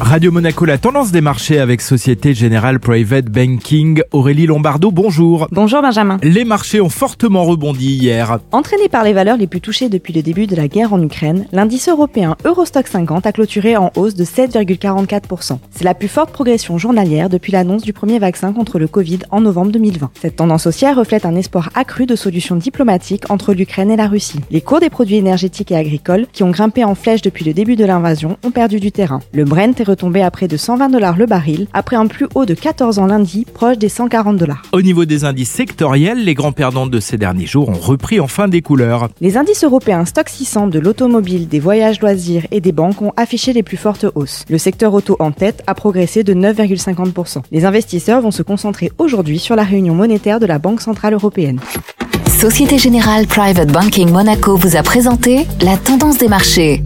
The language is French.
Radio Monaco, la tendance des marchés avec Société Générale Private Banking. Aurélie Lombardo, bonjour. Bonjour Benjamin. Les marchés ont fortement rebondi hier. Entraîné par les valeurs les plus touchées depuis le début de la guerre en Ukraine, l'indice européen Eurostock 50 a clôturé en hausse de 7,44%. C'est la plus forte progression journalière depuis l'annonce du premier vaccin contre le Covid en novembre 2020. Cette tendance haussière reflète un espoir accru de solutions diplomatiques entre l'Ukraine et la Russie. Les cours des produits énergétiques et agricoles, qui ont grimpé en flèche depuis le début de l'invasion, ont perdu du terrain. Le Brent est tombé à près de 120 dollars le baril, après un plus haut de 14 ans lundi, proche des 140 dollars. Au niveau des indices sectoriels, les grands perdants de ces derniers jours ont repris enfin des couleurs. Les indices européens Stock 600 de l'automobile, des voyages loisirs et des banques ont affiché les plus fortes hausses. Le secteur auto en tête a progressé de 9,50%. Les investisseurs vont se concentrer aujourd'hui sur la réunion monétaire de la Banque Centrale Européenne. Société Générale Private Banking Monaco vous a présenté la tendance des marchés.